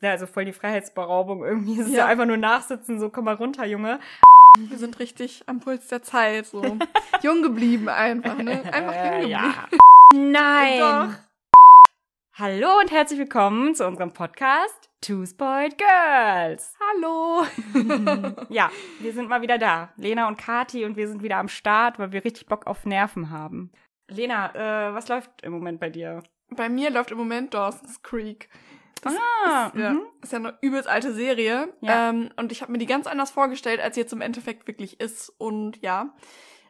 Ja, also voll die Freiheitsberaubung irgendwie. Es ist Ja. ja einfach nur nachsitzen, so komm mal runter, Junge. Wir sind richtig am Puls der Zeit, so jung geblieben einfach, ne? Einfach jung geblieben. ja. Nein. Doch. Hallo und herzlich willkommen zu unserem Podcast Two Spoiled Girls. Hallo. Ja, wir sind mal wieder da. Lena und Kati und wir sind wieder am Start, weil wir richtig Bock auf Nerven haben. Lena, äh, was läuft im Moment bei dir? Bei mir läuft im Moment Dawson's Creek. Ah, Ja, mhm. ist ja eine übelst alte Serie. Ja. Ähm, und ich habe mir die ganz anders vorgestellt, als sie jetzt im Endeffekt wirklich ist. Und ja,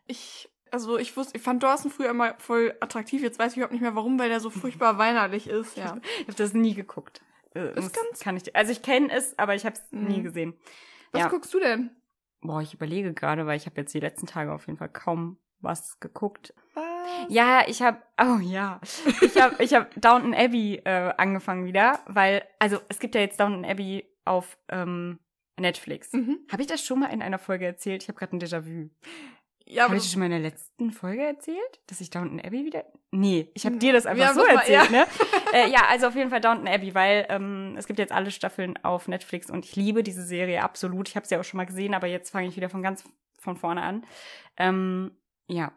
ich, also ich wusste, ich fand Dawson früher immer voll attraktiv. Jetzt weiß ich überhaupt nicht mehr warum, weil der so furchtbar weinerlich ist. Ja. Ich habe das nie geguckt. Äh, Ist das ganz- kann ich, also ich kenne es, aber ich habe es nie Mhm. gesehen. Was Ja. guckst du denn? Boah, ich überlege gerade, weil ich habe jetzt die letzten Tage auf jeden Fall kaum was geguckt. Was? Ja, ich habe, oh ja, ich habe, ich habe Downton Abbey äh, angefangen wieder, weil, also es gibt ja jetzt Downton Abbey auf ähm, Netflix. Mhm. Habe ich das schon mal in einer Folge erzählt? Ich habe gerade ein Déjà-vu. Ja, Habe ich das schon mal in der letzten Folge erzählt, dass ich Downton Abbey wieder? Nee, ich habe Nee. dir das einfach haben so mal- erzählt, ne? äh, ja, also auf jeden Fall Downton Abbey, weil ähm, es gibt jetzt alle Staffeln auf Netflix und ich liebe diese Serie absolut. Ich habe sie auch schon mal gesehen, aber jetzt fange ich wieder von ganz von vorne an. Ähm, ja.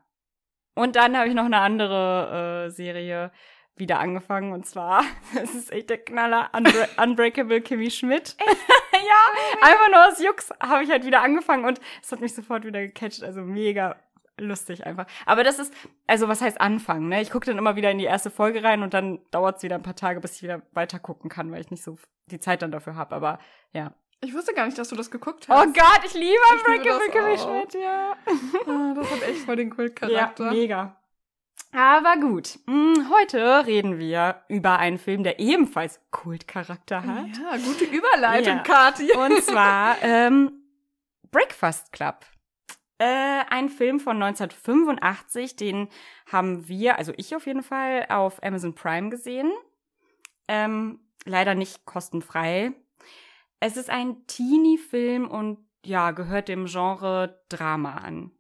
Und dann habe ich noch eine andere äh, Serie wieder angefangen und zwar, das ist echt der Knaller, Unbra Unbreakable Kimmy Schmidt. ja, einfach nur aus Jux habe ich halt wieder angefangen und es hat mich sofort wieder gecatcht, also mega lustig einfach. Aber das ist, also was heißt anfangen, ne? Ich gucke dann immer wieder in die erste Folge rein und dann dauert es wieder ein paar Tage, bis ich wieder weiter gucken kann, weil ich nicht so die Zeit dann dafür habe. Aber ja. Ich wusste gar nicht, dass du das geguckt Oh hast. Gott, ich liebe Kimmy auch. Schmidt, ja. Ah, das hat echt voll den Ja, Kultcharakter. mega. Aber gut, hm, heute reden wir über einen Film, der ebenfalls Kultcharakter hat. Ja, gute Überleitung, Ja. Kathi. Und zwar ähm, Breakfast Club. Äh, ein Film von 1985, den haben wir, also ich auf jeden Fall, auf Amazon Prime gesehen. Ähm, leider nicht kostenfrei. Es ist ein Teenie-Film und ja, gehört dem Genre Drama an.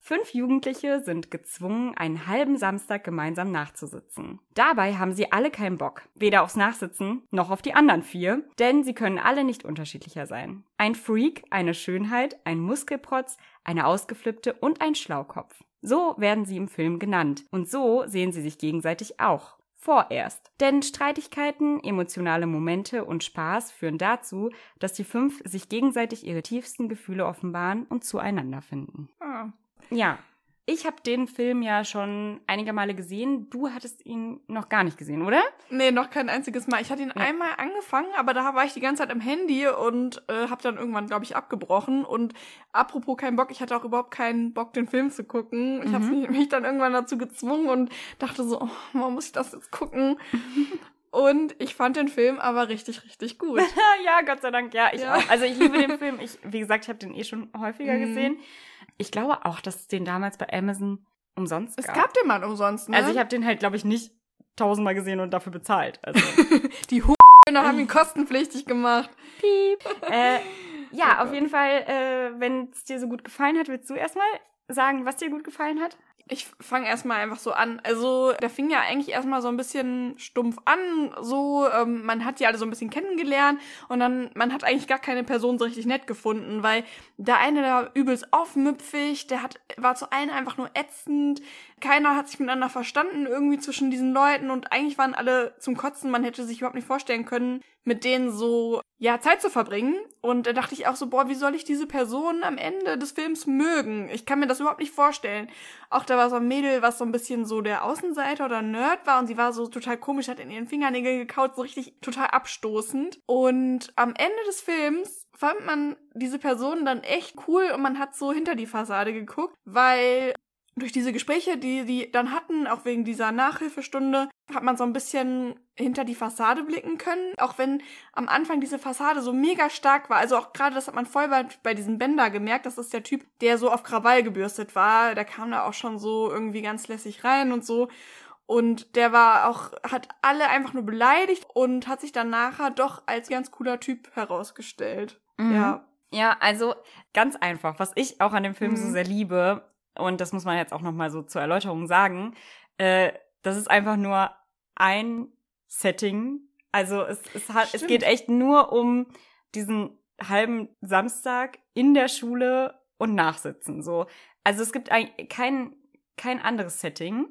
Fünf Jugendliche sind gezwungen, einen halben Samstag gemeinsam nachzusitzen. Dabei haben sie alle keinen Bock, weder aufs Nachsitzen noch auf die anderen vier, denn sie können alle nicht unterschiedlicher sein. Ein Freak, eine Schönheit, ein Muskelprotz, eine Ausgeflippte und ein Schlaukopf. So werden sie im Film genannt und so sehen sie sich gegenseitig auch. Vorerst. Denn Streitigkeiten, emotionale Momente und Spaß führen dazu, dass die fünf sich gegenseitig ihre tiefsten Gefühle offenbaren und zueinander finden. Ah. Ja, ich habe den Film ja schon einige Male gesehen. Du hattest ihn noch gar nicht gesehen, oder? Nee, noch kein einziges Mal. Ich hatte ihn Ja. einmal angefangen, aber da war ich die ganze Zeit am Handy und äh, habe dann irgendwann, glaube ich, abgebrochen. Und apropos kein Bock, ich hatte auch überhaupt keinen Bock, den Film zu gucken. Ich habe Mhm. mich dann irgendwann dazu gezwungen und dachte so, oh, warum muss ich das jetzt gucken? und ich fand den Film aber richtig, richtig gut. ja, Gott sei Dank, ja, ich Ja. auch. Also ich liebe den Film. Ich, wie gesagt, ich habe den eh schon häufiger Mhm. gesehen. Ich glaube auch, dass es den damals bei Amazon umsonst Es gab. gab den mal umsonst, ne? Also ich habe den halt, glaube ich, nicht tausendmal gesehen und dafür bezahlt. Also die Hu haben ihn kostenpflichtig gemacht. piep. äh, ja, auf jeden Fall, äh, wenn es dir so gut gefallen hat, willst du erstmal sagen, was dir gut gefallen hat? Ich fange erstmal einfach so an. Also, der fing ja eigentlich erstmal so ein bisschen stumpf an. So, ähm, man hat die alle so ein bisschen kennengelernt und dann, man hat eigentlich gar keine Person so richtig nett gefunden, weil der eine da übelst aufmüpfig, der hat, war zu allen einfach nur ätzend. Keiner hat sich miteinander verstanden irgendwie zwischen diesen Leuten und eigentlich waren alle zum Kotzen. Man hätte sich überhaupt nicht vorstellen können, mit denen so, ja, Zeit zu verbringen. Und da dachte ich auch so, boah, wie soll ich diese Person am Ende des Films mögen? Ich kann mir das überhaupt nicht vorstellen. Auch da war so ein Mädel, was so ein bisschen so der Außenseiter oder Nerd war und sie war so total komisch, hat in ihren Fingernägeln gekaut, so richtig total abstoßend. Und am Ende des Films fand man diese Person dann echt cool und man hat so hinter die Fassade geguckt, weil durch diese Gespräche, die die dann hatten, auch wegen dieser Nachhilfestunde, hat man so ein bisschen hinter die Fassade blicken können. Auch wenn am Anfang diese Fassade so mega stark war. Also auch gerade, das hat man voll bei, bei diesem Bender gemerkt. Das ist der Typ, der so auf Krawall gebürstet war. Der kam da auch schon so irgendwie ganz lässig rein und so. Und der war auch, hat alle einfach nur beleidigt und hat sich dann nachher doch als ganz cooler Typ herausgestellt. Mhm. Ja. Ja, also ganz einfach, was ich auch an dem Film so Mhm. sehr liebe, und das muss man jetzt auch noch mal so zur Erläuterung sagen, äh, das ist einfach nur ein Setting Also es, es, hat, es geht echt nur um diesen halben Samstag in der Schule und Nachsitzen. So. Also es gibt eigentlich kein, kein anderes Setting.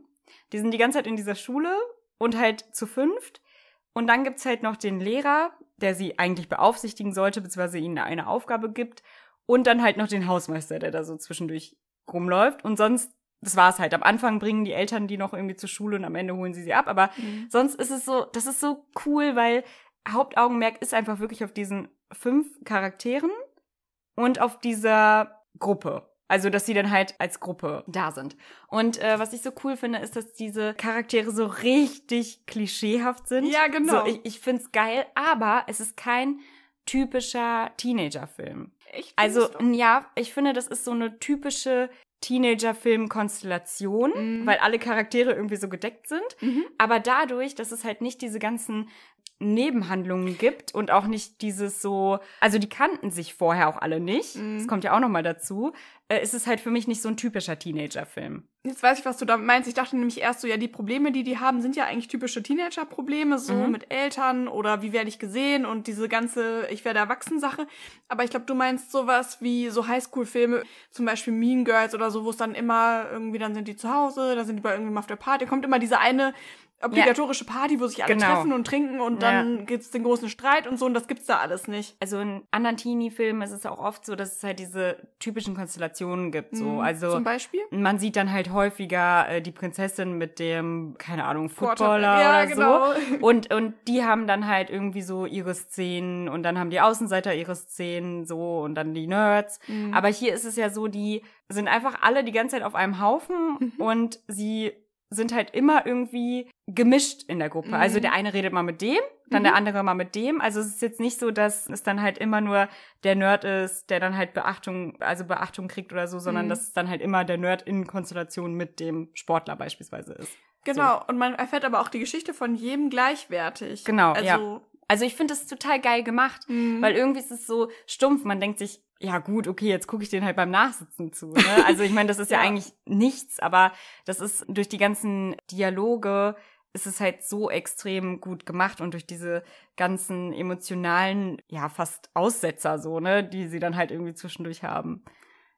Die sind die ganze Zeit in dieser Schule und halt zu fünft. Und dann gibt's halt noch den Lehrer, der sie eigentlich beaufsichtigen sollte, beziehungsweise ihnen eine Aufgabe gibt. Und dann halt noch den Hausmeister, der da so zwischendurch rumläuft. Und sonst, das war's halt. Am Anfang bringen die Eltern die noch irgendwie zur Schule und am Ende holen sie sie ab. Aber Mhm. sonst ist es so, das ist so cool, weil Hauptaugenmerk ist einfach wirklich auf diesen fünf Charakteren und auf dieser Gruppe. Also, dass sie dann halt als Gruppe da sind. Und äh, was ich so cool finde, ist, dass diese Charaktere so richtig klischeehaft sind. Ja, genau. So, ich ich find's geil, aber es ist kein typischer Teenager-Film. Echt? Also, ja, ich finde, das ist so eine typische Teenager-Film-Konstellation, Mhm. weil alle Charaktere irgendwie so gedeckt sind. Mhm. Aber dadurch, dass es halt nicht diese ganzen Nebenhandlungen gibt und auch nicht dieses so, also die kannten sich vorher auch alle nicht, Mhm. das kommt ja auch noch mal dazu, äh, ist es halt für mich nicht so ein typischer Teenager-Film. Jetzt weiß ich, was du da meinst. Ich dachte nämlich erst so, ja, die Probleme, die die haben, sind ja eigentlich typische Teenager-Probleme, so Mhm. mit Eltern oder wie werde ich gesehen und diese ganze Ich werde erwachsen Sache. Aber ich glaube, du meinst sowas wie so Highschool-Filme, zum Beispiel Mean Girls oder so, wo es dann immer irgendwie, dann sind die zu Hause, dann sind die bei irgendjemandem auf der Party, kommt immer diese eine obligatorische Party, wo sich alle Genau. treffen und trinken und dann gibt's den großen Streit und so und das gibt's da alles nicht. Also in anderen Teenie-Filmen ist es auch oft so, dass es halt diese typischen Konstellationen gibt. So, Mhm. also Zum Beispiel? man sieht dann halt häufiger äh, die Prinzessin mit dem, keine Ahnung, Footballer ja, oder genau. so. Und, und die haben dann halt irgendwie so ihre Szenen und dann haben die Außenseiter ihre Szenen so und dann die Nerds. Mhm. Aber hier ist es ja so, die sind einfach alle die ganze Zeit auf einem Haufen Mhm. und sie sind halt immer irgendwie gemischt in der Gruppe. Mhm. Also der eine redet mal mit dem, dann Mhm. der andere mal mit dem. Also es ist jetzt nicht so, dass es dann halt immer nur der Nerd ist, der dann halt Beachtung, also Beachtung kriegt oder so, sondern Mhm. dass es dann halt immer der Nerd in Konstellation mit dem Sportler beispielsweise ist. Genau, und man erfährt aber auch die Geschichte von jedem gleichwertig. Genau, also, ja. Also ich finde das total geil gemacht, Mhm. weil irgendwie ist es so stumpf. Man denkt sich, ja gut, okay, jetzt gucke ich den halt beim Nachsitzen zu. Ne? Also ich meine, das ist ja. Ja. eigentlich nichts, aber das ist durch die ganzen Dialoge ist es halt so extrem gut gemacht und durch diese ganzen emotionalen, ja, fast Aussetzer so, ne, die sie dann halt irgendwie zwischendurch haben.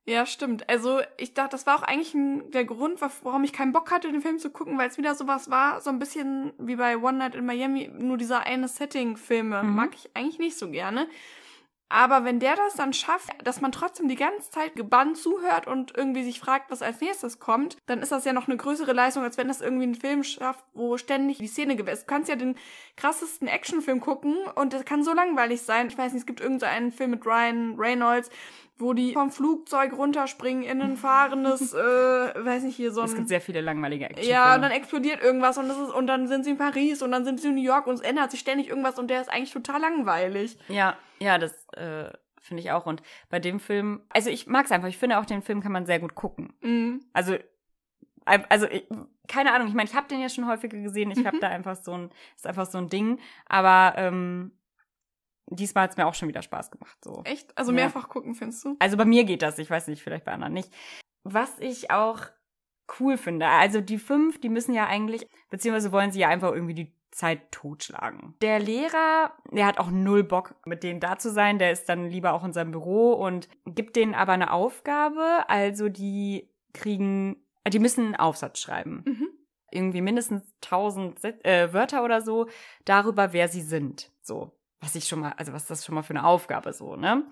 Ja, stimmt. Also ich dachte, das war auch eigentlich ein, der Grund, wa- warum ich keinen Bock hatte, den Film zu gucken, weil es wieder sowas war, so ein bisschen wie bei One Night in Miami, nur dieser eine Setting-Filme. Mhm. Mag ich eigentlich nicht so gerne. Aber wenn der das dann schafft, dass man trotzdem die ganze Zeit gebannt zuhört und irgendwie sich fragt, was als nächstes kommt, dann ist das ja noch eine größere Leistung, als wenn das irgendwie ein Film schafft, wo ständig die Szene gewässt. Du kannst ja den krassesten Actionfilm gucken und das kann so langweilig sein. Ich weiß nicht, es gibt irgendeinen Film mit Ryan Reynolds, wo die vom Flugzeug runterspringen in ein fahrendes, äh, weiß nicht, hier so Es ein gibt sehr viele langweilige Action. ja, und dann explodiert irgendwas und das ist und dann sind sie in Paris und dann sind sie in New York und es ändert sich ständig irgendwas und der ist eigentlich total langweilig. Ja, ja, das äh, finde ich auch. Und bei dem Film, also ich mag es einfach. Ich finde auch, den Film kann man sehr gut gucken. Mhm. Also, also ich, keine Ahnung. Ich meine, ich habe den ja schon häufiger gesehen. Ich Mhm. habe da einfach so ein, ist einfach so ein Ding. Aber ähm, diesmal hat's mir auch schon wieder Spaß gemacht. So. Echt? Also Ja. mehrfach gucken, findest du? Also bei mir geht das. Ich weiß nicht, vielleicht bei anderen nicht. Was ich auch cool finde, also die fünf, die müssen ja eigentlich, beziehungsweise wollen sie ja einfach irgendwie die Zeit totschlagen. Der Lehrer, der hat auch null Bock, mit denen da zu sein. Der ist dann lieber auch in seinem Büro und gibt denen aber eine Aufgabe. Also die kriegen, die müssen einen Aufsatz schreiben. Mhm. Irgendwie mindestens tausend Set- äh, Wörter oder so darüber, wer sie sind. So. Was ich schon mal, also was das schon mal für eine Aufgabe so, ne?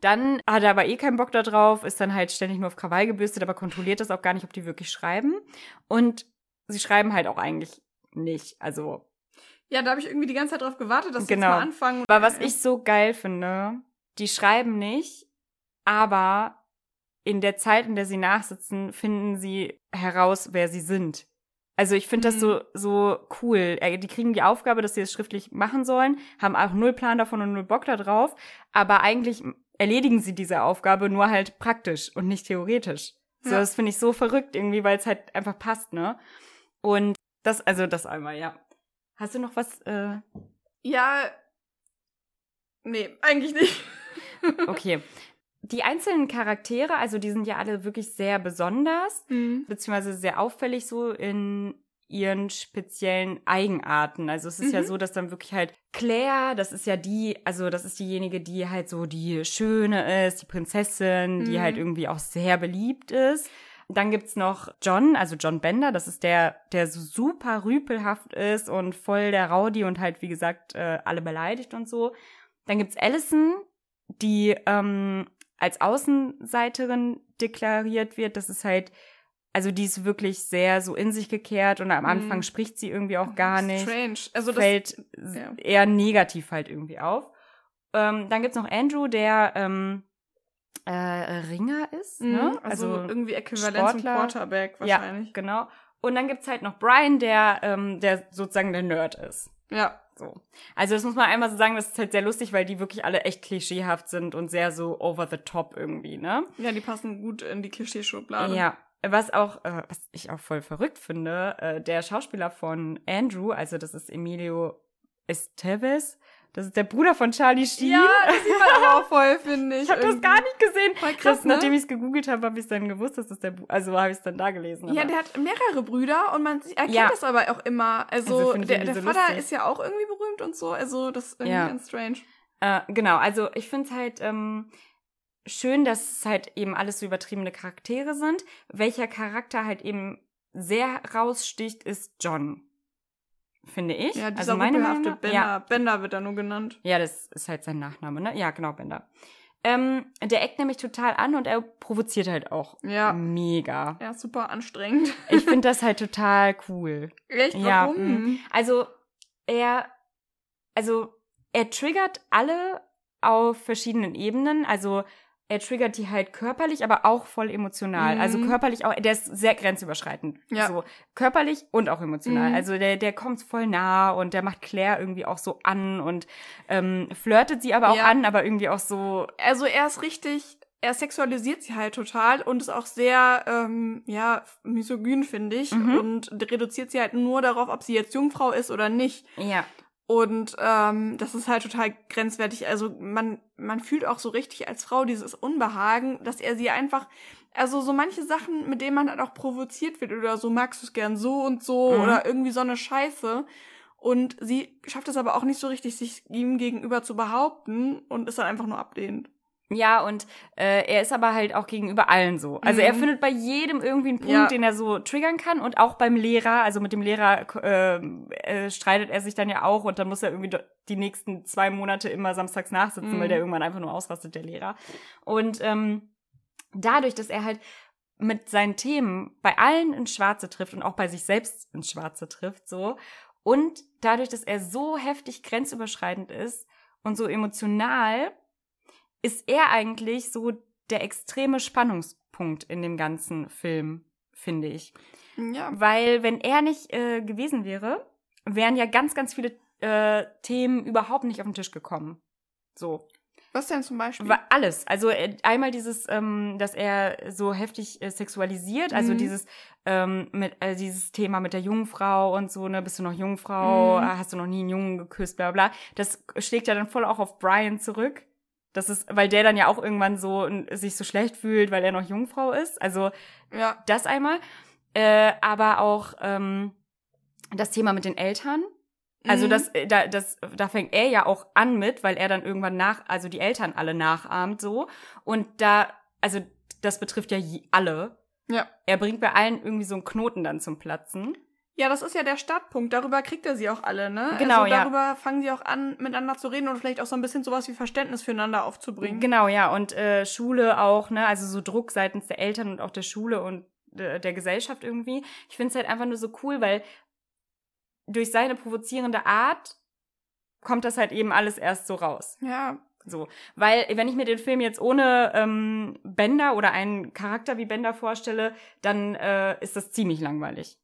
Dann hat er aber eh keinen Bock da drauf, ist dann halt ständig nur auf Krawall gebürstet, aber kontrolliert das auch gar nicht, ob die wirklich schreiben. Und sie schreiben halt auch eigentlich nicht. Also, Ja, da habe ich irgendwie die ganze Zeit drauf gewartet, dass Genau. sie jetzt mal anfangen. aber was ich so geil finde, die schreiben nicht, aber in der Zeit, in der sie nachsitzen, finden sie heraus, wer sie sind. Also ich finde das Mhm. so so cool. Äh, Die kriegen die Aufgabe, dass sie es schriftlich machen sollen, haben auch null Plan davon und null Bock da drauf, aber eigentlich erledigen sie diese Aufgabe nur halt praktisch und nicht theoretisch. So, Ja. das finde ich so verrückt irgendwie, weil es halt einfach passt, ne? Und das, also das einmal, ja. Hast du noch was? Äh, Ja. Nee, eigentlich nicht. okay. Die einzelnen Charaktere, also die sind ja alle wirklich sehr besonders, Mhm. beziehungsweise sehr auffällig so in ihren speziellen Eigenarten. Also es ist ja Mhm. so, dass dann wirklich halt Claire, das ist ja die, also das ist diejenige, die halt so die Schöne ist, die Prinzessin, die Mhm. halt irgendwie auch sehr beliebt ist. Dann gibt's noch John, also John Bender, das ist der, der so super rüpelhaft ist und voll der Rowdy und halt, wie gesagt, äh, alle beleidigt und so. Dann gibt's Allison, die ähm, als Außenseiterin deklariert wird. Das ist halt, also die ist wirklich sehr so in sich gekehrt und am Mhm. Anfang spricht sie irgendwie auch gar nicht. Strange. Also das, Fällt ja. eher negativ halt irgendwie auf. Ähm, dann gibt's noch Andrew, der ähm, äh, Ringer ist, Mhm, ne? also, irgendwie äquivalent zum Sportler. Quarterback wahrscheinlich. Ja, genau. Und dann gibt's halt noch Brian, der, ähm, der sozusagen der Nerd ist. Ja. So. Also das muss man einmal so sagen, das ist halt sehr lustig, weil die wirklich alle echt klischeehaft sind und sehr so over the top irgendwie, ne? Ja, die passen gut in die Klischeeschublade. Ja. Was auch, äh, was ich auch voll verrückt finde, äh, der Schauspieler von Andrew, also das ist Emilio Estevez, das ist der Bruder von Charlie Sheen. Ja, das sieht man aber auch voll, finde ich. ich habe das gar nicht gesehen. Voll krass, das, ne? Nachdem ich es gegoogelt habe, habe ich es dann gewusst, dass das der, Bu also habe ich es dann da gelesen. Ja, aber- der hat mehrere Brüder und man erkennt Ja. das aber auch immer. Also, Also der, der so Vater lustig. ist ja auch irgendwie berühmt und so. Also das ist irgendwie Ja. ganz strange. Äh, genau, also ich finde es halt ähm, schön, dass es halt eben alles so übertriebene Charaktere sind. Welcher Charakter halt eben sehr raussticht, ist John. Finde ich. Ja, dieser also meine Meinung Bender. Ja, Bender wird da nur genannt. ja, das ist halt sein Nachname, ne? Ja, genau, Bender. Ähm, der eckt nämlich total an und er provoziert halt auch Ja. mega. Ja, super anstrengend. Ich finde das halt total cool. Echt? Ja, Warum? mm. Also er, also er triggert alle auf verschiedenen Ebenen. Also er triggert die halt körperlich, aber auch voll emotional. Mhm. Also körperlich auch, der ist sehr grenzüberschreitend. Ja. So körperlich und auch emotional. Mhm. Also der, der kommt voll nah und der macht Claire irgendwie auch so an und ähm, flirtet sie aber auch Ja. an, aber irgendwie auch so. Also er ist richtig, er sexualisiert sie halt total und ist auch sehr, ähm, ja, misogyn, finde ich. Mhm. Und reduziert sie halt nur darauf, ob sie jetzt Jungfrau ist oder nicht. Ja. Und ähm, das ist halt total grenzwertig. Also man, man fühlt auch so richtig als Frau dieses Unbehagen, dass er sie einfach, also so manche Sachen, mit denen man halt auch provoziert wird oder so, magst du es gern so und so Mhm. oder irgendwie so eine Scheiße. Und sie schafft es aber auch nicht so richtig, sich ihm gegenüber zu behaupten und ist dann einfach nur ablehnend. Ja, und äh, er ist aber halt auch gegenüber allen so. Also er Mhm. findet bei jedem irgendwie einen Punkt, Ja. den er so triggern kann. Und auch beim Lehrer, also mit dem Lehrer äh, äh, streitet er sich dann ja auch und dann muss er irgendwie die nächsten zwei Monate immer samstags nachsitzen, Mhm. weil der irgendwann einfach nur ausrastet, der Lehrer. Und ähm, dadurch, dass er halt mit seinen Themen bei allen ins Schwarze trifft und auch bei sich selbst ins Schwarze trifft, so. Und dadurch, dass er so heftig grenzüberschreitend ist und so emotional, ist er eigentlich so der extreme Spannungspunkt in dem ganzen Film, finde ich. Ja. Weil wenn er nicht äh, gewesen wäre, wären ja ganz, ganz viele äh, Themen überhaupt nicht auf den Tisch gekommen. So. Was denn zum Beispiel? Alles. Also äh, einmal dieses, ähm, dass er so heftig äh, sexualisiert, also Mhm. dieses, ähm, mit, äh, dieses Thema mit der Jungfrau und so, ne, bist du noch Jungfrau, Mhm. hast du noch nie einen Jungen geküsst, bla bla. Das schlägt ja dann voll auch auf Brian zurück. Das ist, weil der dann ja auch irgendwann so sich so schlecht fühlt, weil er noch Jungfrau ist. Also ja. das einmal. Äh, aber auch ähm, das Thema mit den Eltern. Also Mhm. das, äh, da, das, da fängt er ja auch an mit, weil er dann irgendwann nach, also die Eltern alle nachahmt so. Und da, also das betrifft ja alle. Ja. Er bringt bei allen irgendwie so einen Knoten dann zum Platzen. Ja, das ist ja der Startpunkt. Darüber kriegt er sie auch alle, ne? Genau, also ja. darüber fangen sie auch an, miteinander zu reden und vielleicht auch so ein bisschen sowas wie Verständnis füreinander aufzubringen. Genau, ja. Und äh, Schule auch, ne? Also so Druck seitens der Eltern und auch der Schule und äh, der Gesellschaft irgendwie. Ich finde es halt einfach nur so cool, weil durch seine provozierende Art kommt das halt eben alles erst so raus. Ja, So, weil wenn ich mir den Film jetzt ohne ähm, Bender oder einen Charakter wie Bender vorstelle, dann äh, ist das ziemlich langweilig.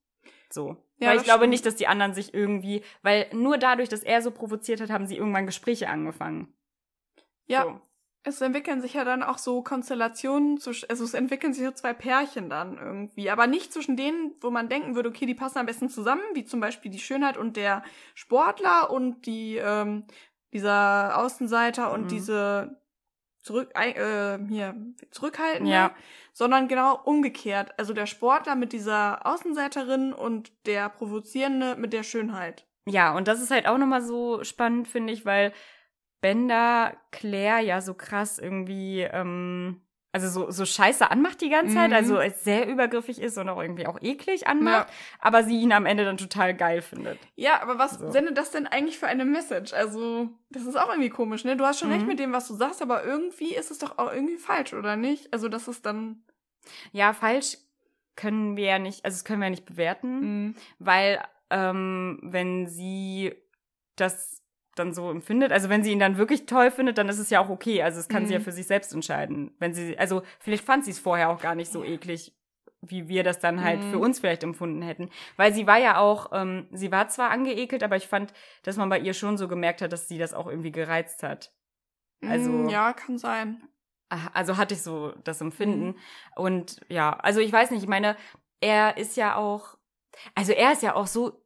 So. Ja, weil ich glaube stimmt. nicht, dass die anderen sich irgendwie, weil nur dadurch, dass er so provoziert hat, haben sie irgendwann Gespräche angefangen. ja. So. Es entwickeln sich ja dann auch so Konstellationen, also es entwickeln sich so zwei Pärchen dann irgendwie, aber nicht zwischen denen, wo man denken würde, okay, die passen am besten zusammen, wie zum Beispiel die Schönheit und der Sportler und die ähm, dieser Außenseiter und Mhm. diese zurück, äh, hier, zurückhalten, Ja. Sondern genau umgekehrt. Also der Sportler mit dieser Außenseiterin und der Provozierende mit der Schönheit. Ja, und das ist halt auch nochmal so spannend, finde ich, weil Bender Claire ja so krass irgendwie, ähm, also so, so scheiße anmacht die ganze Zeit, Mhm. also es sehr übergriffig ist und auch irgendwie auch eklig anmacht, aber sie ihn am Ende dann total geil findet. Ja, aber was So. sendet das denn eigentlich für eine Message? Also, das ist auch irgendwie komisch, ne? Du hast schon Mhm. recht mit dem, was du sagst, aber irgendwie ist es doch auch irgendwie falsch, oder nicht? Also, das ist dann. Ja, falsch können wir ja nicht, also das können wir ja nicht bewerten, Mhm. weil ähm, wenn sie das dann so empfindet, also wenn sie ihn dann wirklich toll findet, dann ist es ja auch okay. Also es kann sie ja Mhm. für sich selbst entscheiden. Wenn sie, also vielleicht fand sie es vorher auch gar nicht so eklig, wie wir das dann halt Mhm. für uns vielleicht empfunden hätten. Weil sie war ja auch, ähm, sie war zwar angeekelt, aber ich fand, dass man bei ihr schon so gemerkt hat, dass sie das auch irgendwie gereizt hat. Also- Mm, Ja, kann sein. Ah, Also hatte ich so das Empfinden. Mhm. Und ja, also ich weiß nicht, ich meine, er ist ja auch, also er ist ja auch so,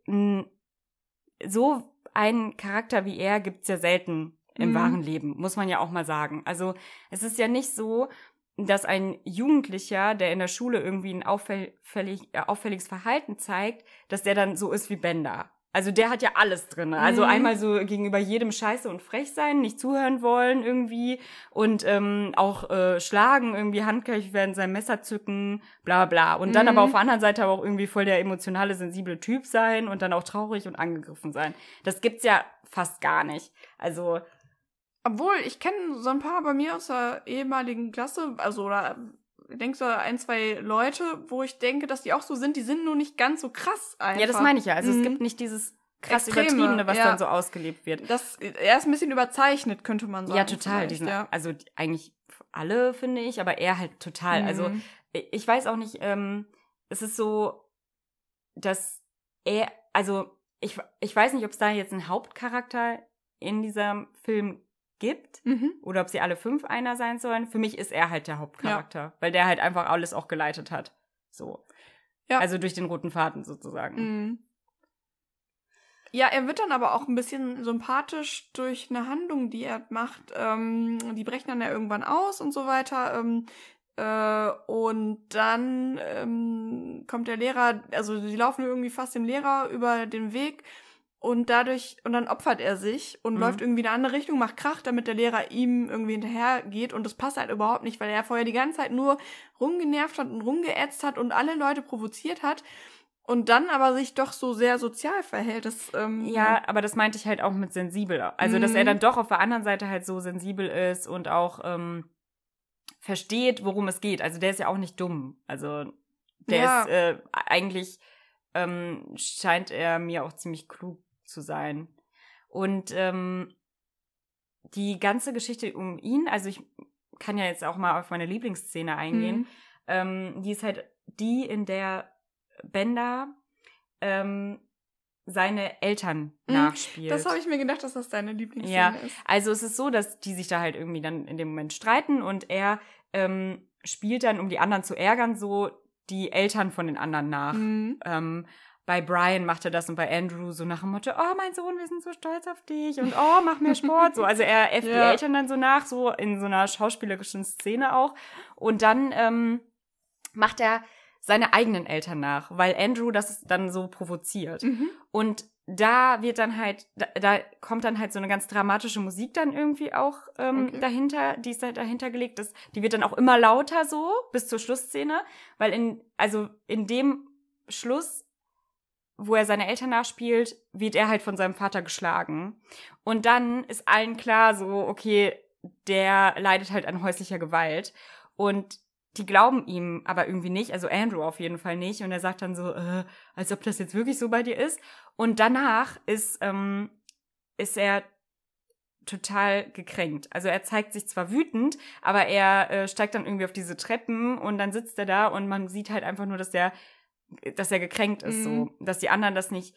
so ein Charakter wie er gibt's ja selten im Mhm. wahren Leben, muss man ja auch mal sagen. Also es ist ja nicht so, dass ein Jugendlicher, der in der Schule irgendwie ein auffällig, äh, auffälliges Verhalten zeigt, dass der dann so ist wie Bender. Also der hat ja alles drin. Also Mhm. einmal so gegenüber jedem Scheiße und frech sein, nicht zuhören wollen irgendwie und ähm, auch äh, schlagen, irgendwie handgreiflich werden, sein Messer zücken, bla bla. Und dann Mhm. aber auf der anderen Seite aber auch irgendwie voll der emotionale, sensible Typ sein und dann auch traurig und angegriffen sein. Das gibt's ja fast gar nicht. Also Obwohl, ich kenne so ein paar bei mir aus der ehemaligen Klasse, also oder ich denke so ein, zwei Leute, wo ich denke, dass die auch so sind, die sind nur nicht ganz so krass einfach. ja, das meine ich ja. Also Mhm. es gibt nicht dieses krass Extreme, übertriebene, was ja. dann so ausgelebt wird. Das, er ist ein bisschen überzeichnet, könnte man sagen. Ja, total. Diesen, ja. Also eigentlich alle, finde ich, aber er halt total. Also Mhm. ich weiß auch nicht, ähm, es ist so, dass er, also ich, ich weiß nicht, ob es da jetzt einen Hauptcharakter in diesem Film gibt Mhm. oder ob sie alle fünf einer sein sollen. Für mich ist er halt der Hauptcharakter, weil der halt einfach alles auch geleitet hat. So. Ja. Also durch den roten Faden sozusagen. Mhm. Ja, er wird dann aber auch ein bisschen sympathisch durch eine Handlung, die er macht. Ähm, die brechen dann ja irgendwann aus und so weiter. Ähm, äh, und dann ähm, kommt der Lehrer, also sie laufen irgendwie fast dem Lehrer über den Weg und dadurch, und dann opfert er sich und Mhm. läuft irgendwie in eine andere Richtung, macht Krach, damit der Lehrer ihm irgendwie hinterher geht und das passt halt überhaupt nicht, weil er vorher die ganze Zeit nur rumgenervt hat und rumgeätzt hat und alle Leute provoziert hat und dann aber sich doch so sehr sozial verhält. Das, ähm, Ja, aber das meinte ich halt auch mit sensibel. Also, dass Mhm. er dann doch auf der anderen Seite halt so sensibel ist und auch ähm, versteht, worum es geht. Also, der ist ja auch nicht dumm. Also, der Ja. ist äh, eigentlich ähm, scheint er mir auch ziemlich klug zu sein. Und ähm, die ganze Geschichte um ihn, also ich kann ja jetzt auch mal auf meine Lieblingsszene eingehen. Mhm. Ähm, die ist halt die, in der Bender ähm, seine Eltern Mhm, nachspielt. Das habe ich mir gedacht, dass das deine Lieblingsszene Ja, ist. Also es ist so, dass die sich da halt irgendwie dann in dem Moment streiten und er ähm, spielt dann, um die anderen zu ärgern, so die Eltern von den anderen nach. Mhm. Ähm, bei Brian macht er das und bei Andrew so nach dem Motto, oh mein Sohn, wir sind so stolz auf dich und oh, mach mehr Sport. So, also er äfft die Ja. Eltern dann so nach, so in so einer schauspielerischen Szene auch. Und dann ähm, macht er seine eigenen Eltern nach, weil Andrew das dann so provoziert. Mhm. Und da wird dann halt, da, da kommt dann halt so eine ganz dramatische Musik dann irgendwie auch ähm, Okay. dahinter, die ist da dahinter gelegt. Das, die wird dann auch immer lauter so bis zur Schlussszene, weil in, also in dem Schluss, wo er seine Eltern nachspielt, wird er halt von seinem Vater geschlagen. Und dann ist allen klar so, okay, der leidet halt an häuslicher Gewalt. Und die glauben ihm aber irgendwie nicht, also Andrew auf jeden Fall nicht. Und er sagt dann so, äh, als ob das jetzt wirklich so bei dir ist. Und danach ist, ähm, ist er total gekränkt. Also er zeigt sich zwar wütend, aber er äh, steigt dann irgendwie auf diese Treppen und dann sitzt er da und man sieht halt einfach nur, dass der, dass er gekränkt ist, so, Mhm. dass die anderen das nicht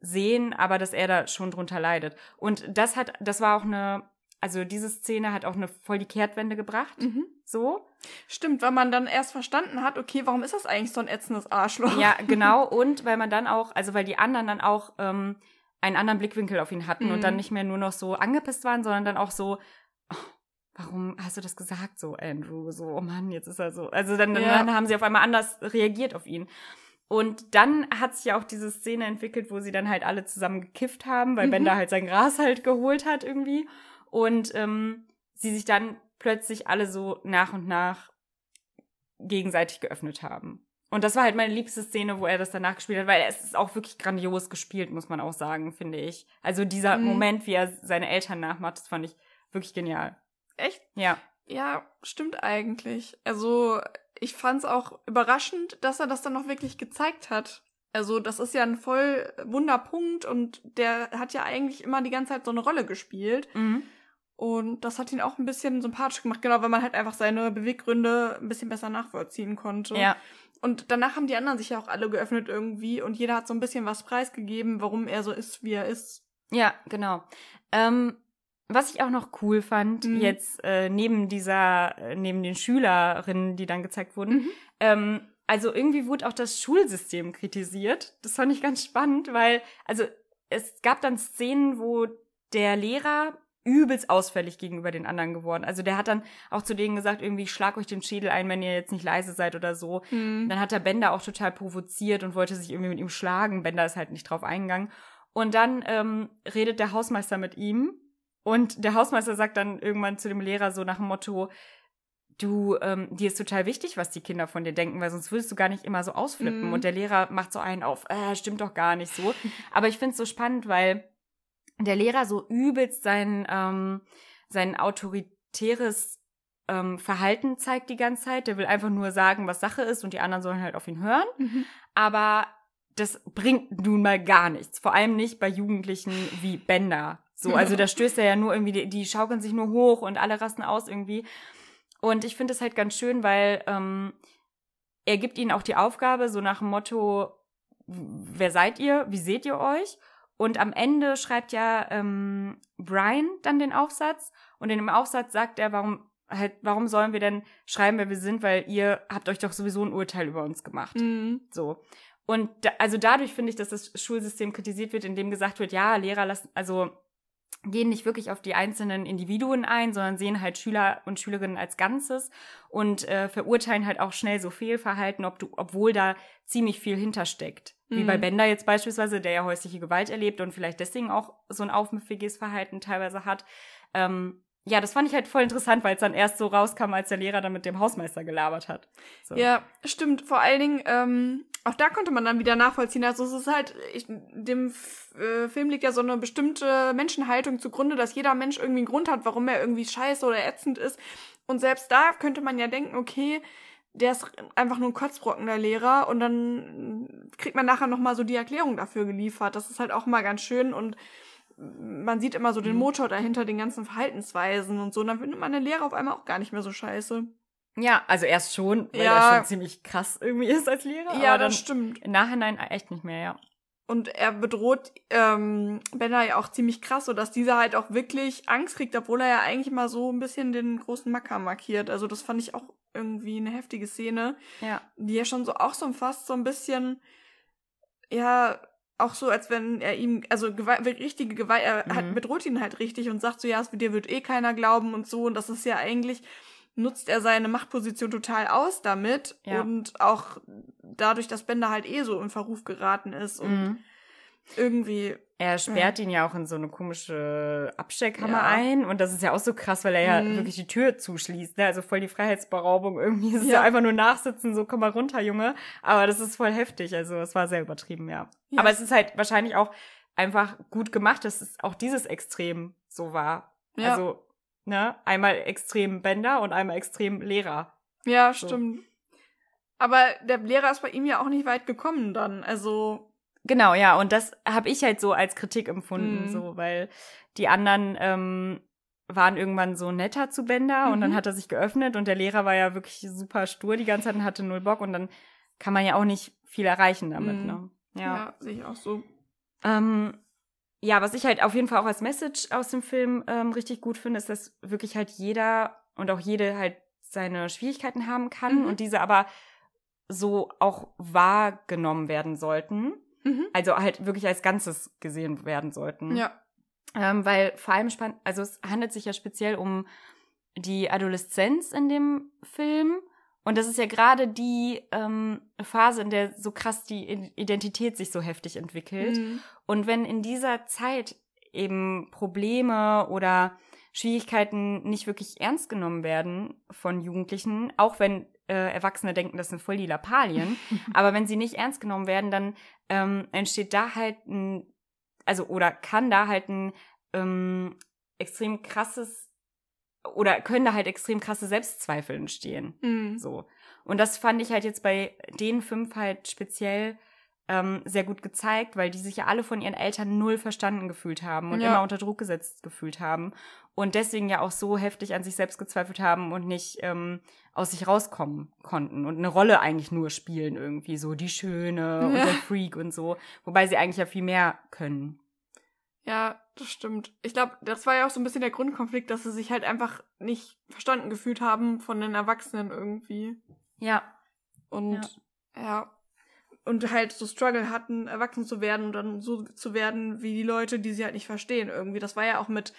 sehen, aber dass er da schon drunter leidet. Und das hat, das war auch eine, also diese Szene hat auch eine voll die Kehrtwende gebracht, Mhm. so. Stimmt, weil man dann erst verstanden hat, okay, warum ist das eigentlich so ein ätzendes Arschloch? Ja, genau. Und weil man dann auch, also weil die anderen dann auch ähm, einen anderen Blickwinkel auf ihn hatten Mhm. und dann nicht mehr nur noch so angepisst waren, sondern dann auch so, oh, warum hast du das gesagt so, Andrew? So, oh Mann, jetzt ist er so. Also dann, Ja. dann haben sie auf einmal anders reagiert auf ihn. Und dann hat sich ja auch diese Szene entwickelt, wo sie dann halt alle zusammen gekifft haben, weil Mhm. Bender halt sein Gras halt geholt hat irgendwie. Und ähm, sie sich dann plötzlich alle so nach und nach gegenseitig geöffnet haben. Und das war halt meine liebste Szene, wo er das danach gespielt hat, weil es ist auch wirklich grandios gespielt, muss man auch sagen, finde ich. Also dieser Mhm. Moment, wie er seine Eltern nachmacht, das fand ich wirklich genial. Echt? Ja. Ja, stimmt eigentlich. Also, ich fand's auch überraschend, dass er das dann noch wirklich gezeigt hat. Also, das ist ja ein voll Wunderpunkt und der hat ja eigentlich immer die ganze Zeit so eine Rolle gespielt. Mhm. Und das hat ihn auch ein bisschen sympathisch gemacht, genau, weil man halt einfach seine Beweggründe ein bisschen besser nachvollziehen konnte. Ja. Und danach haben die anderen sich ja auch alle geöffnet irgendwie und jeder hat so ein bisschen was preisgegeben, warum er so ist, wie er ist. Ja, genau. Ähm, was ich auch noch cool fand, Mhm. jetzt äh, neben dieser, äh, neben den Schülerinnen, die dann gezeigt wurden, Mhm. ähm, also irgendwie wurde auch das Schulsystem kritisiert. Das fand ich ganz spannend, weil, also es gab dann Szenen, wo der Lehrer übelst ausfällig gegenüber den anderen geworden. Also der hat dann auch zu denen gesagt, irgendwie, ich schlag euch den Schädel ein, wenn ihr jetzt nicht leise seid oder so. Mhm. Dann hat der Bender auch total provoziert und wollte sich irgendwie mit ihm schlagen. Bender ist halt nicht drauf eingegangen. Und dann ähm, redet der Hausmeister mit ihm und der Hausmeister sagt dann irgendwann zu dem Lehrer so nach dem Motto, du, ähm, dir ist total wichtig, was die Kinder von dir denken, weil sonst würdest du gar nicht immer so ausflippen. Mhm. Und der Lehrer macht so einen auf, äh, stimmt doch gar nicht so. Aber ich finde es so spannend, weil der Lehrer so übelst sein, ähm, sein autoritäres ähm, Verhalten zeigt die ganze Zeit. Der will einfach nur sagen, was Sache ist und die anderen sollen halt auf ihn hören. Mhm. Aber das bringt nun mal gar nichts. Vor allem nicht bei Jugendlichen wie Bender. So, also da stößt er ja nur irgendwie, die, die schaukeln sich nur hoch und alle rasten aus irgendwie. Und ich finde es halt ganz schön, weil ähm, er gibt ihnen auch die Aufgabe, so nach dem Motto, wer seid ihr? Wie seht ihr euch? Und am Ende schreibt ja ähm, Brian dann den Aufsatz und in dem Aufsatz sagt er, warum halt, warum sollen wir denn schreiben, wer wir sind, weil ihr habt euch doch sowieso ein Urteil über uns gemacht. Mhm. So. Und da, also dadurch finde ich, dass das Schulsystem kritisiert wird, indem gesagt wird, ja, Lehrer lassen, also gehen nicht wirklich auf die einzelnen Individuen ein, sondern sehen halt Schüler und Schülerinnen als Ganzes und äh, verurteilen halt auch schnell so Fehlverhalten, ob du, obwohl da ziemlich viel hintersteckt. Wie Mhm. bei Bender jetzt beispielsweise, der ja häusliche Gewalt erlebt und vielleicht deswegen auch so ein aufmüffiges Verhalten teilweise hat. Ähm, ja, das fand ich halt voll interessant, weil es dann erst so rauskam, als der Lehrer dann mit dem Hausmeister gelabert hat. So. Ja, stimmt. Vor allen Dingen, ähm, auch da konnte man dann wieder nachvollziehen. Also es ist halt, ich, dem F äh, Film liegt ja so eine bestimmte Menschenhaltung zugrunde, dass jeder Mensch irgendwie einen Grund hat, warum er irgendwie scheiße oder ätzend ist. Und selbst da könnte man ja denken, okay, der ist einfach nur ein Kotzbrocken, der Lehrer. Und dann kriegt man nachher nochmal so die Erklärung dafür geliefert. Das ist halt auch mal ganz schön und man sieht immer so den Mhm. Motor dahinter, den ganzen Verhaltensweisen und so. Und dann findet man den Lehrer auf einmal auch gar nicht mehr so scheiße. Ja, also erst schon, weil Ja. er schon ziemlich krass irgendwie ist als Lehrer. Ja, aber dann das stimmt. im Nachhinein echt nicht mehr, ja. Und er bedroht ähm, Bender ja auch ziemlich krass, sodass dieser halt auch wirklich Angst kriegt, obwohl er ja eigentlich mal so ein bisschen den großen Macker markiert. Also das fand ich auch irgendwie eine heftige Szene, Ja. die ja schon so auch so fast so ein bisschen, ja, auch so, als wenn er ihm, also Gewalt, richtige Gewalt, er Mhm. hat, bedroht ihn halt richtig und sagt so, ja, es- dir wird eh keiner glauben und so. Und das ist ja eigentlich, nutzt er seine Machtposition total aus damit. Ja. Und auch dadurch, dass Bender halt eh so in Verruf geraten ist und Mhm. irgendwie, Er sperrt ihn ja auch in so eine komische Abstellkammer Ja. ein. Und das ist ja auch so krass, weil er ja Mhm. wirklich die Tür zuschließt. Ne? Also voll die Freiheitsberaubung irgendwie. Es ist ja. Ja. einfach nur nachsitzen, so komm mal runter, Junge. Aber das ist voll heftig. Also es war sehr übertrieben, ja. Ja. Aber es ist halt wahrscheinlich auch einfach gut gemacht, dass es auch dieses Extrem so war. Ja. Also, ne, einmal extrem Bender und einmal extrem Lehrer. ja, So. stimmt. Aber der Lehrer ist bei ihm ja auch nicht weit gekommen dann. Also, Genau, ja, und das habe ich halt so als Kritik empfunden, Mhm. so, weil die anderen ähm, waren irgendwann so netter zu Bender und dann Mhm. hat er sich geöffnet und der Lehrer war ja wirklich super stur die ganze Zeit und hatte null Bock und dann kann man ja auch nicht viel erreichen damit, Mhm. ne? ja, Ja. sehe ich auch so. Ähm, ja, was ich halt auf jeden Fall auch als Message aus dem Film ähm, richtig gut finde, ist, dass wirklich halt jeder und auch jede halt seine Schwierigkeiten haben kann Mhm. und diese aber so auch wahrgenommen werden sollten. Mhm. Also halt wirklich als Ganzes gesehen werden sollten. Ja. Ähm, weil vor allem spannend, also es handelt sich ja speziell um die Adoleszenz in dem Film. Und das ist ja gerade die ähm, Phase, in der so krass die Identität sich so heftig entwickelt. Mhm. Und wenn in dieser Zeit eben Probleme oder Schwierigkeiten nicht wirklich ernst genommen werden von Jugendlichen, auch wenn äh, Erwachsene denken, das sind voll die Lappalien, aber wenn sie nicht ernst genommen werden, dann ähm, entsteht da halt ein, also oder kann da halt ein ähm, extrem krasses oder können da halt extrem krasse Selbstzweifel entstehen. Mhm. So. Und das fand ich halt jetzt bei den fünf halt speziell ähm, sehr gut gezeigt, weil die sich ja alle von ihren Eltern null verstanden gefühlt haben und Ja. immer unter Druck gesetzt gefühlt haben und deswegen ja auch so heftig an sich selbst gezweifelt haben und nicht ähm, aus sich rauskommen konnten und eine Rolle eigentlich nur spielen irgendwie so die Schöne und Ja. der Freak und so, wobei sie eigentlich ja viel mehr können. Ja, das stimmt. Ich glaube, das war ja auch so ein bisschen der Grundkonflikt, dass sie sich halt einfach nicht verstanden gefühlt haben von den Erwachsenen irgendwie. Ja, Und ja. Und halt so Struggle hatten, erwachsen zu werden und dann so zu werden wie die Leute, die sie halt nicht verstehen irgendwie. Das war ja auch mit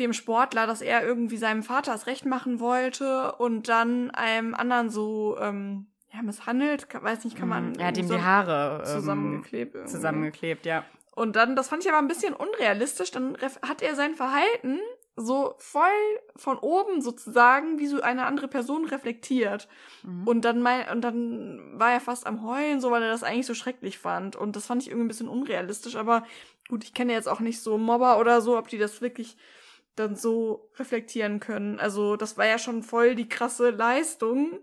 dem Sportler, dass er irgendwie seinem Vater das Recht machen wollte und dann einem anderen so ähm, ja, misshandelt. Kann, weiß nicht, kann man. er hat ihm so die Haare ähm, zusammengeklebt. irgendwie. zusammengeklebt, ja. Und dann, das fand ich aber ein bisschen unrealistisch, dann hat er sein Verhalten so voll von oben sozusagen wie so eine andere Person reflektiert. Mhm. Und dann mein, und dann war er fast am Heulen, so weil er das eigentlich so schrecklich fand. Und das fand ich irgendwie ein bisschen unrealistisch. Aber gut, ich kenne jetzt auch nicht so Mobber oder so, ob die das wirklich dann so reflektieren können. Also das war ja schon voll die krasse Leistung,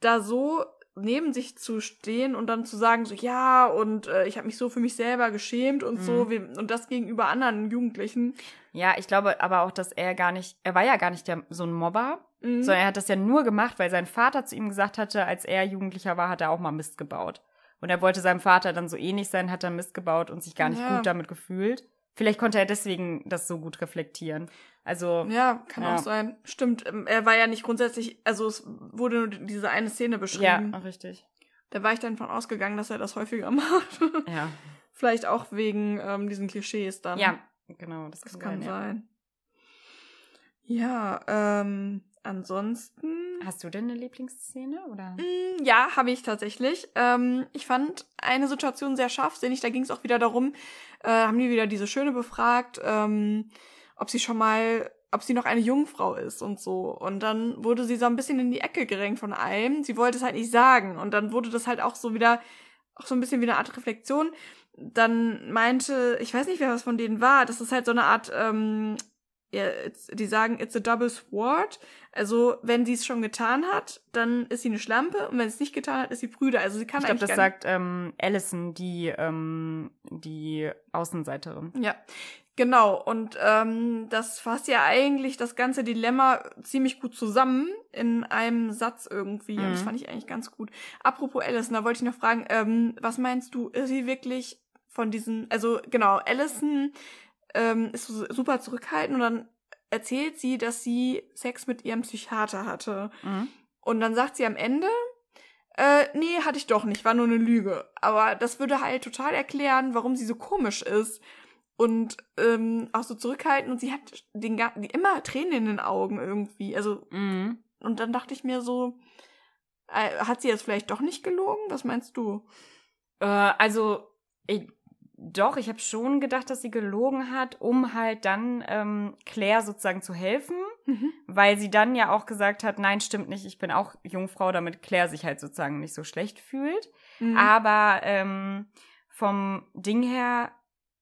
da so neben sich zu stehen und dann zu sagen so ja und äh, ich habe mich so für mich selber geschämt und so Mhm. wie, und das gegenüber anderen Jugendlichen. Ja, ich glaube aber auch, dass er gar nicht, er war ja gar nicht der, so ein Mobber, Mhm. sondern er hat das ja nur gemacht, weil sein Vater zu ihm gesagt hatte, als er Jugendlicher war, hat er auch mal Mist gebaut. Und er wollte seinem Vater dann so ähnlich sein, hat er Mist gebaut und sich gar nicht Ja. gut damit gefühlt. Vielleicht konnte er deswegen das so gut reflektieren. Also, Ja, kann Ja. auch sein. Stimmt, ähm, er war ja nicht grundsätzlich, also es wurde nur diese eine Szene ja, beschrieben. richtig. Da war ich dann von ausgegangen, dass er das häufiger macht. Ja. Vielleicht auch wegen ähm, diesen Klischees dann. Ja, genau, das, das kann, kann sein. Ja. sein. Ja, ähm, ansonsten. Hast du denn eine Lieblingsszene oder? Mm, Ja, habe ich tatsächlich. Ähm, ich fand eine Situation sehr scharfsinnig. Da ging es auch wieder darum, äh, haben die wieder diese Schöne befragt, ähm, ob sie schon mal, ob sie noch eine Jungfrau ist und so. Und dann wurde sie so ein bisschen in die Ecke gedrängt von allem. Sie wollte es halt nicht sagen. Und dann wurde das halt auch so wieder, auch so ein bisschen wie eine Art Reflexion. Dann meinte, ich weiß nicht, wer was von denen war, das ist halt so eine Art, ähm, die sagen, it's a double sword. Also, wenn sie es schon getan hat, dann ist sie eine Schlampe und wenn sie es nicht getan hat, ist sie Brüder. Also sie kann Ich glaube, eigentlich das gar sagt ähm, Allison, die, ähm, die Außenseiterin. Ja, genau. Und ähm, das fasst ja eigentlich das ganze Dilemma ziemlich gut zusammen in einem Satz irgendwie. Und das Mhm. fand ich eigentlich ganz gut. Apropos Allison, da wollte ich noch fragen, ähm, was meinst du, ist sie wirklich von diesen, also genau, Allison ähm, ist so super zurückhaltend und dann erzählt sie, dass sie Sex mit ihrem Psychiater hatte. Mhm. Und dann sagt sie am Ende, äh, nee, hatte ich doch nicht, war nur eine Lüge. Aber das würde halt total erklären, warum sie so komisch ist und ähm, auch so zurückhaltend und sie hat den die immer Tränen in den Augen irgendwie. Also Mhm. und dann dachte ich mir so, äh, hat sie jetzt vielleicht doch nicht gelogen? Was meinst du? Äh, also, ich, doch, ich habe schon gedacht, dass sie gelogen hat, um halt dann ähm, Claire sozusagen zu helfen, weil sie dann ja auch gesagt hat, nein, stimmt nicht, ich bin auch Jungfrau, damit Claire sich halt sozusagen nicht so schlecht fühlt. Mhm. Aber ähm, vom Ding her,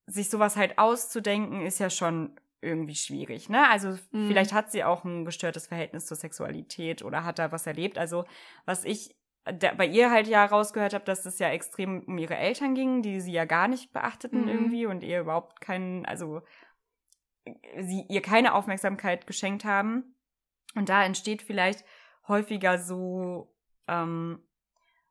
sich sowas halt auszudenken, ist ja schon irgendwie schwierig, ne? Also Mhm. vielleicht hat sie auch ein gestörtes Verhältnis zur Sexualität oder hat da was erlebt. Also was ich da, bei ihr halt ja rausgehört habe, dass es ja extrem um ihre Eltern ging, die sie ja gar nicht beachteten Mhm. irgendwie und ihr überhaupt keinen, also sie ihr keine Aufmerksamkeit geschenkt haben. Und da entsteht vielleicht häufiger so ähm,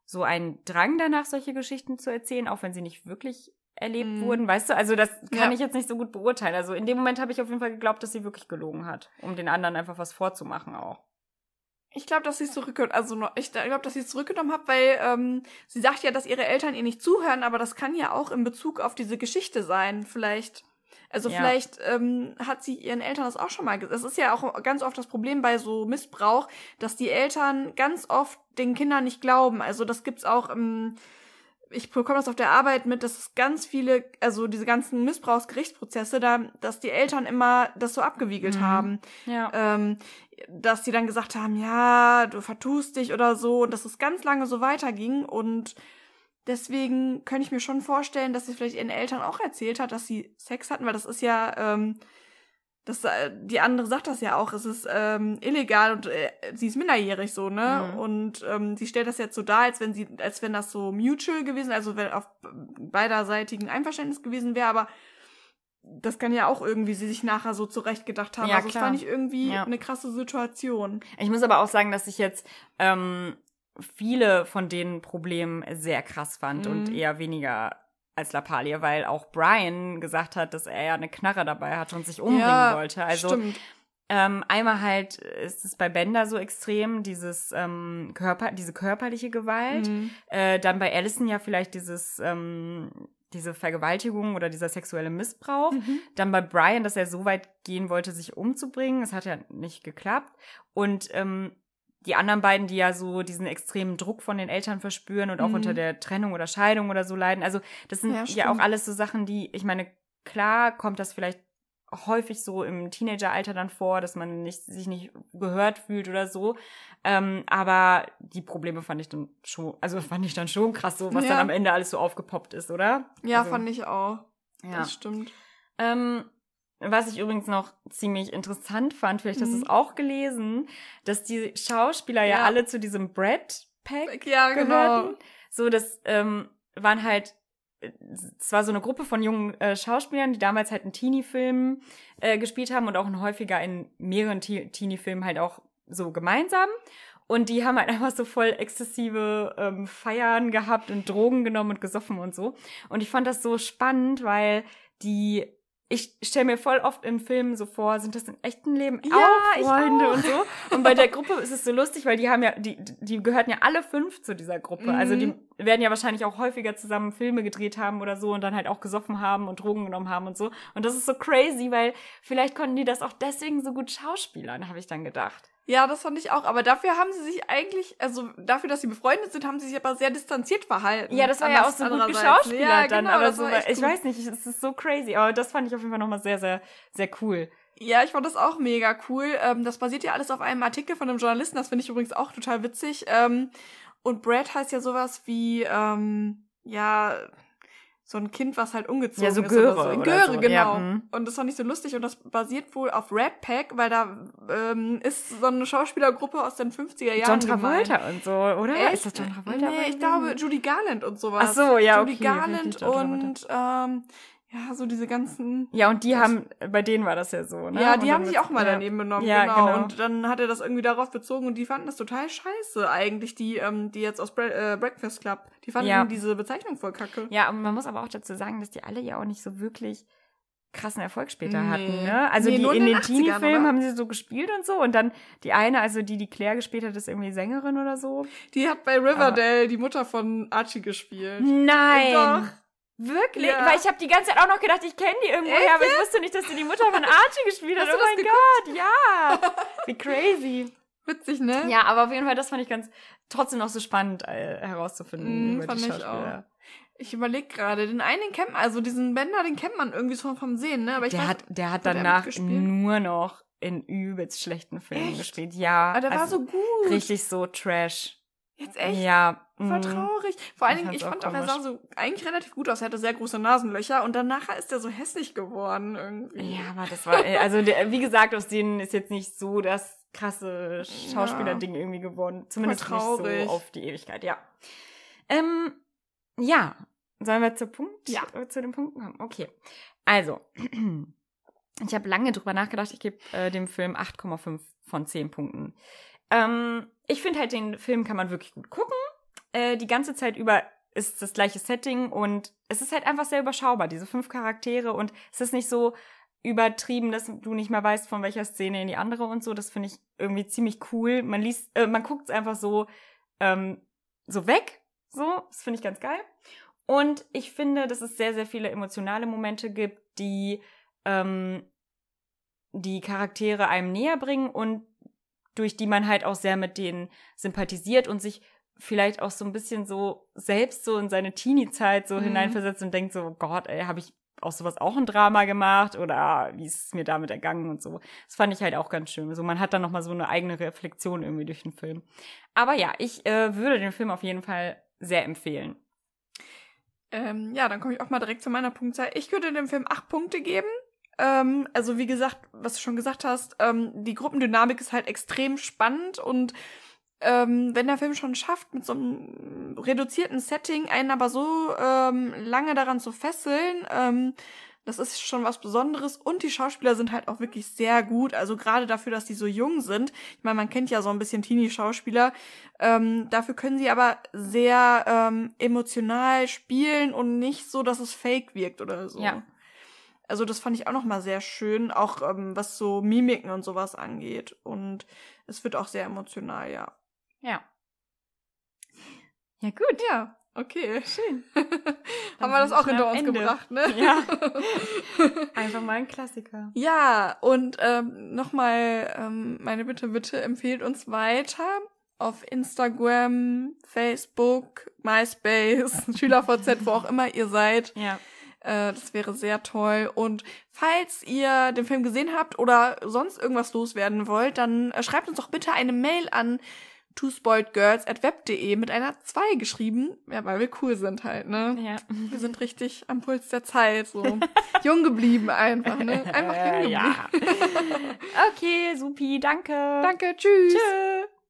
so ein Drang danach, solche Geschichten zu erzählen, auch wenn sie nicht wirklich erlebt Mhm. wurden, weißt du? Also das kann Ja. ich jetzt nicht so gut beurteilen. Also in dem Moment habe ich auf jeden Fall geglaubt, dass sie wirklich gelogen hat, um den anderen einfach was vorzumachen auch. Ich glaube, dass sie es zurückgenommen, also ich glaube, dass sie es zurückgenommen hat, weil ähm, sie sagt ja, dass ihre Eltern ihr nicht zuhören, aber das kann ja auch in Bezug auf diese Geschichte sein. Vielleicht Also Ja. vielleicht ähm, hat sie ihren Eltern das auch schon mal gesagt. Es ist ja auch ganz oft das Problem bei so Missbrauch, dass die Eltern ganz oft den Kindern nicht glauben. Also das gibt's auch im ich bekomme das auf der Arbeit mit, dass es ganz viele, also diese ganzen Missbrauchsgerichtsprozesse, da, dass die Eltern immer das so abgewiegelt Mhm. haben. Ja. Ähm, dass die dann gesagt haben, ja, du vertust dich oder so, und dass es ganz lange so weiterging. Und deswegen könnte ich mir schon vorstellen, dass sie vielleicht ihren Eltern auch erzählt hat, dass sie Sex hatten, weil das ist ja, ähm, das, äh, die andere sagt das ja auch, es ist ähm, illegal und äh, sie ist minderjährig so, ne? Mhm. Und ähm, sie stellt das jetzt so dar, als wenn sie, als wenn das so mutual gewesen, also wenn auf beiderseitigen Einverständnis gewesen wäre, aber das kann ja auch irgendwie sie sich nachher so zurechtgedacht haben. Ja, also das klar. fand ich irgendwie Ja. eine krasse Situation. Ich muss aber auch sagen, dass ich jetzt ähm, viele von den Problemen sehr krass fand Mhm. und eher weniger als Lappalie, weil auch Brian gesagt hat, dass er ja eine Knarre dabei hatte und sich umbringen ja, wollte. Also stimmt. ähm, einmal halt ist es bei Bender so extrem, dieses ähm, Körper, diese körperliche Gewalt. Mhm. Äh, dann bei Allison ja vielleicht dieses, ähm, diese Vergewaltigung oder dieser sexuelle Missbrauch. Mhm. Dann bei Brian, dass er so weit gehen wollte, sich umzubringen. Es hat ja nicht geklappt. Und ähm, die anderen beiden, die ja so diesen extremen Druck von den Eltern verspüren und auch Mhm. unter der Trennung oder Scheidung oder so leiden. Also das sind Ja, ja, auch alles so Sachen, die, ich meine, klar kommt das vielleicht häufig so im Teenageralter dann vor, dass man nicht, sich nicht gehört fühlt oder so. Ähm, aber die Probleme fand ich dann schon, also fand ich dann schon krass, so was Ja. dann am Ende alles so aufgepoppt ist, oder? Ja, also, fand ich auch. ja. Das stimmt. Ähm, was ich übrigens noch ziemlich interessant fand, vielleicht hast du Mhm. es auch gelesen, dass die Schauspieler ja, Ja. alle zu diesem Brad Pack Ja, genau. gehörten. So, das ähm, waren halt, äh, es war so eine Gruppe von jungen äh, Schauspielern, die damals halt in Teenie-Filmen äh, gespielt haben und auch häufiger in mehreren Te- Teenie-Filmen halt auch so gemeinsam. Und die haben halt einfach so voll exzessive ähm, Feiern gehabt und Drogen genommen und gesoffen und so. Und ich fand das so spannend, weil die, ich stelle mir voll oft in Filmen so vor, sind das im echten Leben Ja, auch Freunde auch. und so. Und bei der Gruppe ist es so lustig, weil die haben ja, die, die gehörten ja alle fünf zu dieser Gruppe. Mhm. Also die werden ja wahrscheinlich auch häufiger zusammen Filme gedreht haben oder so und dann halt auch gesoffen haben und Drogen genommen haben und so. Und das ist so crazy, weil vielleicht konnten die das auch deswegen so gut schauspielern, habe ich dann gedacht. Ja, das fand ich auch. Aber dafür haben sie sich eigentlich, also dafür, dass sie befreundet sind, haben sie sich aber sehr distanziert verhalten. Ja, das war ja auch so gut geschauspielert ja, dann, genau, aber so, ich gut. weiß nicht, es ist so crazy, aber das fand ich auf jeden Fall nochmal sehr, sehr, sehr cool. Ja, ich fand das auch mega cool. Ähm, das basiert ja alles auf einem Artikel von einem Journalisten. Das finde ich übrigens auch total witzig. Und Brad heißt ja sowas wie, ähm, ja, so ein Kind, was halt umgezogen Ja, so ist. Göre oder so. oder Göre, so. genau. Ja, mhm. und das fand ich so lustig. Und das basiert wohl auf Red Pack, weil da ähm, ist so eine Schauspielergruppe aus den 50er Jahren. John Travolta und so, oder? Echt? Ist das John Travolta? Nee, ich glaube Judy Garland und sowas. Ach so, ja, Judy okay, Garland und ähm, ja, so diese ganzen Ja, und die haben, bei denen war das ja so, ne? Ja, die haben sich auch mal ja. daneben benommen, Ja, genau. genau. Und dann hat er das irgendwie darauf bezogen und die fanden das total scheiße eigentlich, die, ähm, die jetzt aus Bre äh, Breakfast Club. Die fanden Ja. diese Bezeichnung voll kacke. Ja, und man muss aber auch dazu sagen, dass die alle ja auch nicht so wirklich krassen Erfolg später Nee. hatten, ne? Also Nee, die in den den 80ern, Teenie-Filmen haben sie so gespielt und so und dann die eine, also die, die Claire gespielt hat, ist irgendwie Sängerin oder so. Die hat bei Riverdale die Mutter von Archie gespielt. Nein! Doch. Wirklich? Ja. Weil ich habe die ganze Zeit auch noch gedacht, ich kenne die irgendwo Echt her, aber ich wusste nicht, dass sie die Mutter von Archie gespielt hat. Hast Oh mein Gott, ja! Wie crazy. Witzig, ne? Ja, aber auf jeden Fall, das fand ich ganz trotzdem noch so spannend äh, herauszufinden Mhm, über fand die ich Schauspieler. Ich überlege gerade, den einen den kennt man, also diesen Bender, den kennt man irgendwie so vom Sehen, ne? Aber ich Der weiß, hat, der hat hat danach mitgespielt? nur noch in übelst schlechten Filmen Echt? gespielt. Ja. aber der war also so gut. Richtig so Trash. Jetzt echt Ja. voll mm. traurig. Vor allen Dingen, ich fand auch er sah so eigentlich relativ gut aus. Er hatte sehr große Nasenlöcher und danach ist er so hässlich geworden irgendwie. Ja, aber das war, äh, also der, wie gesagt, aus denen ist jetzt nicht so das krasse Schauspielerding irgendwie geworden. Zumindest nicht so auf die Ewigkeit, ja. Ähm, ja. Sollen wir zu Punkt? Ja. äh, Zu den Punkten kommen? Okay. Also, ich habe lange drüber nachgedacht. Ich gebe äh, dem Film 8,5 von 10 Punkten. Ähm, ich finde halt, den Film kann man wirklich gut gucken. Äh, die ganze Zeit über ist das gleiche Setting und es ist halt einfach sehr überschaubar, diese fünf Charaktere und es ist nicht so übertrieben, dass du nicht mehr weißt, von welcher Szene in die andere und so. Das finde ich irgendwie ziemlich cool. Man liest, äh, man guckt es einfach so, ähm, so weg. So, das finde ich ganz geil. Und ich finde, dass es sehr, sehr viele emotionale Momente gibt, die ähm, die Charaktere einem näher bringen und durch die man halt auch sehr mit denen sympathisiert und sich vielleicht auch so ein bisschen so selbst so in seine Teenie-Zeit so mhm. hineinversetzt und denkt so, oh Gott, ey, habe ich aus sowas auch ein Drama gemacht oder wie ist es mir damit ergangen und so. Das fand ich halt auch ganz schön. Also man hat dann nochmal so eine eigene Reflexion irgendwie durch den Film. Aber ja, ich äh, würde den Film auf jeden Fall sehr empfehlen. Ähm, ja, dann komme ich auch mal direkt zu meiner Punktzahl. Ich würde dem Film acht Punkte geben. Ähm, also wie gesagt, was du schon gesagt hast, ähm, die Gruppendynamik ist halt extrem spannend und ähm, wenn der Film schon schafft, mit so einem reduzierten Setting einen aber so ähm, lange daran zu fesseln, ähm, das ist schon was Besonderes und die Schauspieler sind halt auch wirklich sehr gut. Also gerade dafür, dass die so jung sind. Ich meine, man kennt ja so ein bisschen Teenie-Schauspieler. Ähm, dafür können sie aber sehr ähm, emotional spielen und nicht so, dass es fake wirkt oder so. Ja. Also das fand ich auch noch mal sehr schön, auch ähm, was so Mimiken und sowas angeht. Und es wird auch sehr emotional, ja. Ja. Ja, gut. Ja, okay, schön. Haben wir das auch hinter uns Ende. gebracht, ne? Ja. Einfach mal ein Klassiker. Ja, und ähm, nochmal ähm, meine Bitte, bitte empfehlt uns weiter auf Instagram, Facebook, MySpace, SchülerVZ, wo auch immer ihr seid. Ja. Äh, das wäre sehr toll. Und falls ihr den Film gesehen habt oder sonst irgendwas loswerden wollt, dann äh, schreibt uns doch bitte eine Mail an twospoiledgirls.web.de mit einer 2 geschrieben. Ja, weil wir cool sind halt, ne? Ja. Wir sind richtig am Puls der Zeit, so jung geblieben einfach, ne? Einfach jung geblieben. Ja. okay, supi, danke. Danke, tschüss. Tschüss.